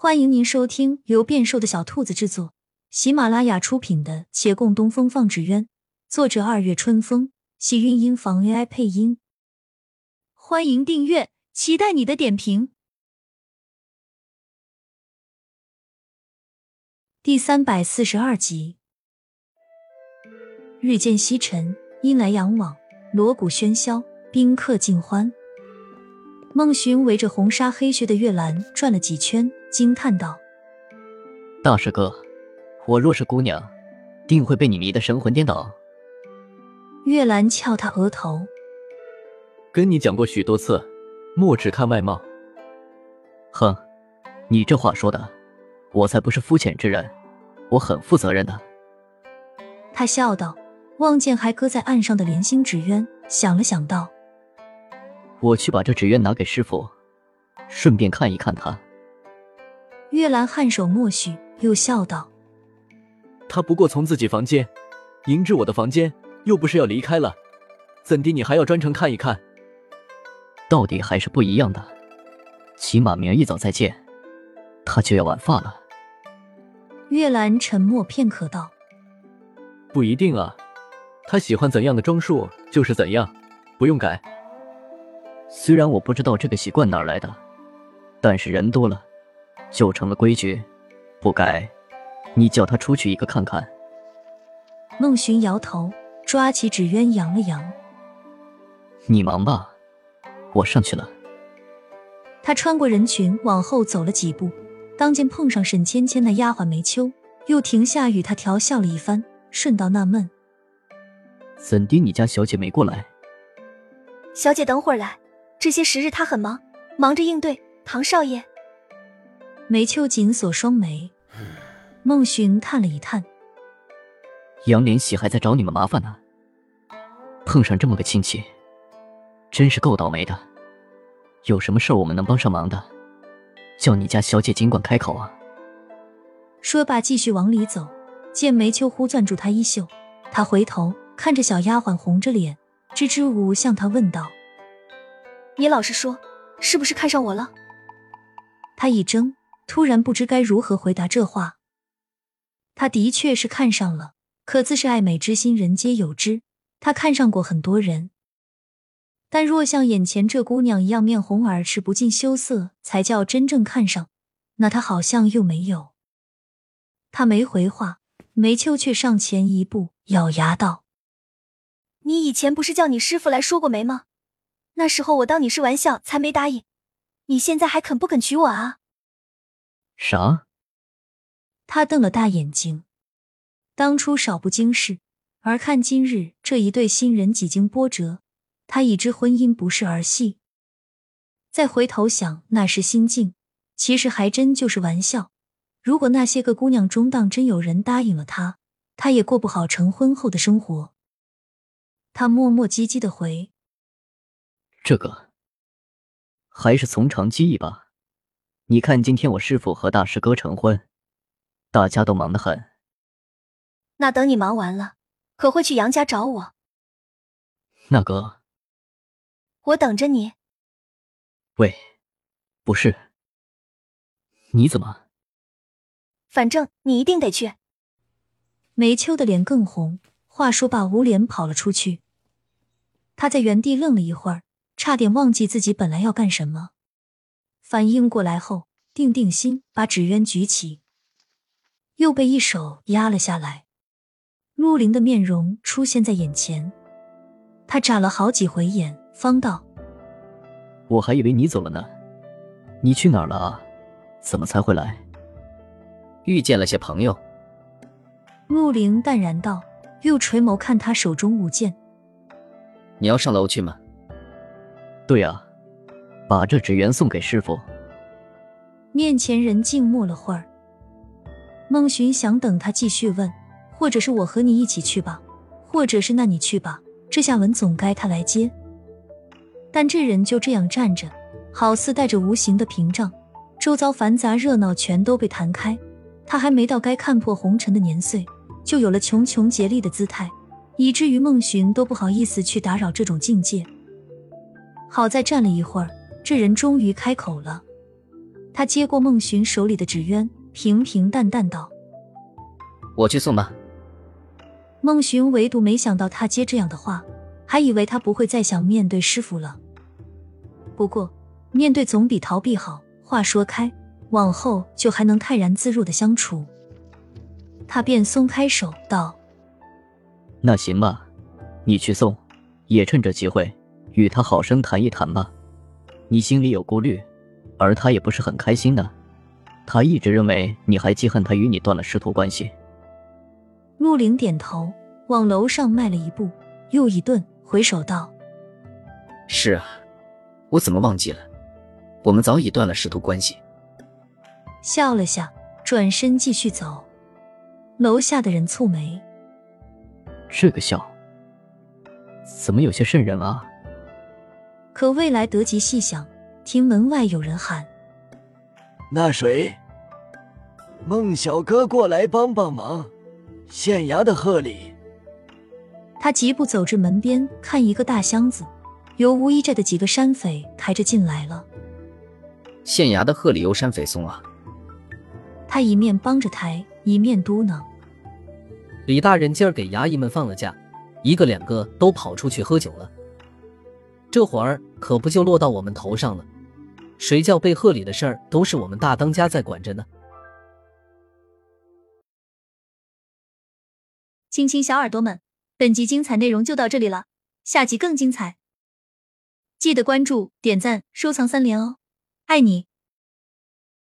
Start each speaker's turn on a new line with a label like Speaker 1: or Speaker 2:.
Speaker 1: 欢迎您收听由变瘦的小兔子制作、喜马拉雅出品的《且共东风放纸鸢》，作者二月春风，喜韵音房 AI 配音。欢迎订阅，期待你的点评。第三百四十二集，日渐西沉，阴来阳往，锣鼓喧嚣，宾客尽欢。孟寻围着红纱黑靴的月兰转了几圈，惊叹道：“
Speaker 2: 大师哥，我若是姑娘，定会被你迷得神魂颠倒。”
Speaker 1: 月兰翘他额头：“
Speaker 3: 跟你讲过许多次，莫只看外貌。”
Speaker 2: 哼，你这话说的，我才不是肤浅之人，我很负责任的。
Speaker 1: 他笑道，望见还搁在岸上的莲心纸鸢，想了想道。
Speaker 2: 我去把这纸鸢拿给师傅，顺便看一看他。
Speaker 1: 月兰颔首默许，又笑道：“
Speaker 3: 他不过从自己房间迎至我的房间，又不是要离开了，怎地你还要专程看一看？
Speaker 2: 到底还是不一样的。起码明儿一早再见，他就要晚发了。”
Speaker 1: 月兰沉默片刻道：“
Speaker 3: 不一定啊，他喜欢怎样的装束就是怎样，不用改。”
Speaker 2: 虽然我不知道这个习惯哪来的，但是人多了，就成了规矩，不改。你叫他出去一个看看。
Speaker 1: 孟寻摇头，抓起纸鸢扬了扬。
Speaker 2: 你忙吧，我上去了。
Speaker 1: 他穿过人群往后走了几步，当见碰上沈芊芊那丫鬟梅秋，又停下与他调笑了一番，顺道纳闷：
Speaker 2: 怎的你家小姐没过来？
Speaker 4: 小姐等会儿来。这些时日他很忙，忙着应对唐少爷。
Speaker 1: 梅秋紧锁双眉，孟寻叹了一叹：“
Speaker 2: 杨连喜还在找你们麻烦呢，碰上这么个亲戚，真是够倒霉的。有什么事儿我们能帮上忙的，叫你家小姐尽管开口啊。”
Speaker 1: 说罢，继续往里走，见梅秋忽攥住他衣袖，他回头看着小丫鬟，红着脸，支支吾吾向他问道。
Speaker 4: 你老实说，是不是看上我了？
Speaker 1: 他一怔，突然不知该如何回答这话。他的确是看上了，可自是爱美之心，人皆有之。他看上过很多人，但若像眼前这姑娘一样面红耳赤、不近羞涩，才叫真正看上，那他好像又没有。他没回话，梅秋却上前一步，咬牙道：“
Speaker 4: 你以前不是叫你师傅来说过媒吗？”那时候我当你是玩笑，才没答应。你现在还肯不肯娶我啊？
Speaker 2: 啥？
Speaker 1: 他瞪了大眼睛。当初少不经事，而看今日这一对新人几经波折，他已知婚姻不是儿戏。再回头想那时心境，其实还真就是玩笑。如果那些个姑娘中当真有人答应了他，他也过不好成婚后的生活。他磨磨唧唧的回。
Speaker 2: 这个还是从长计议吧。你看，今天我师傅和大师哥成婚，大家都忙得很。
Speaker 4: 那等你忙完了，可会去杨家找我？
Speaker 2: 那个，
Speaker 4: 我等着你。
Speaker 2: 喂，不是，你怎么？
Speaker 4: 反正你一定得去。
Speaker 1: 梅秋的脸更红，话说罢，捂脸跑了出去。他在原地愣了一会儿。差点忘记自己本来要干什么，反应过来后，定定心，把纸鸢举起，又被一手压了下来。陆林的面容出现在眼前，他眨了好几回眼，方道：“
Speaker 2: 我还以为你走了呢，你去哪儿了啊？怎么才回来？遇见了些朋友。”
Speaker 1: 陆林淡然道，又垂眸看他手中舞剑：“
Speaker 2: 你要上楼去吗？”对啊，把这纸鸢送给师傅。
Speaker 1: 面前人静默了会儿，孟寻想等他继续问，或者是我和你一起去吧，或者是那你去吧，这下文总该他来接。但这人就这样站着，好似带着无形的屏障，周遭繁杂热闹全都被弹开，他还没到该看破红尘的年岁，就有了穷穷竭力的姿态，以至于孟寻都不好意思去打扰这种境界。好在站了一会儿，这人终于开口了。他接过孟寻手里的纸鸢，平平淡淡道：“
Speaker 2: 我去送吧。”
Speaker 1: 孟寻唯独没想到他接这样的话，还以为他不会再想面对师傅了。不过，面对总比逃避好。话说开，往后就还能泰然自若的相处。他便松开手道：“
Speaker 2: 那行吧，你去送，也趁着机会与他好生谈一谈吧。你心里有顾虑，而他也不是很开心的。他一直认为你还记恨他与你断了师徒关系。”
Speaker 1: 陆凌点头，往楼上迈了一步，又一顿，回首道：“
Speaker 5: 是啊，我怎么忘记了？我们早已断了师徒关系。”
Speaker 1: 笑了下，转身继续走。楼下的人蹙眉：“
Speaker 2: 这个笑，怎么有些瘆人啊？”
Speaker 1: 可未来得及细想，听门外有人喊：“
Speaker 6: 那谁，孟小哥过来帮帮忙。”县衙的贺礼，
Speaker 1: 他疾步走至门边，看一个大箱子，由吴一寨的几个山匪抬着进来了。
Speaker 5: 县衙的贺礼由山匪送啊！
Speaker 1: 他一面帮着抬，一面嘟囔：“
Speaker 7: 李大人今儿给衙役们放了假，一个两个都跑出去喝酒了，这会儿可不就落到我们头上了？谁叫被贺礼的事儿都是我们大当家在管着呢？”
Speaker 4: 亲亲小耳朵们，本集精彩内容就到这里了，下集更精彩，记得关注、点赞、收藏三连哦，爱你！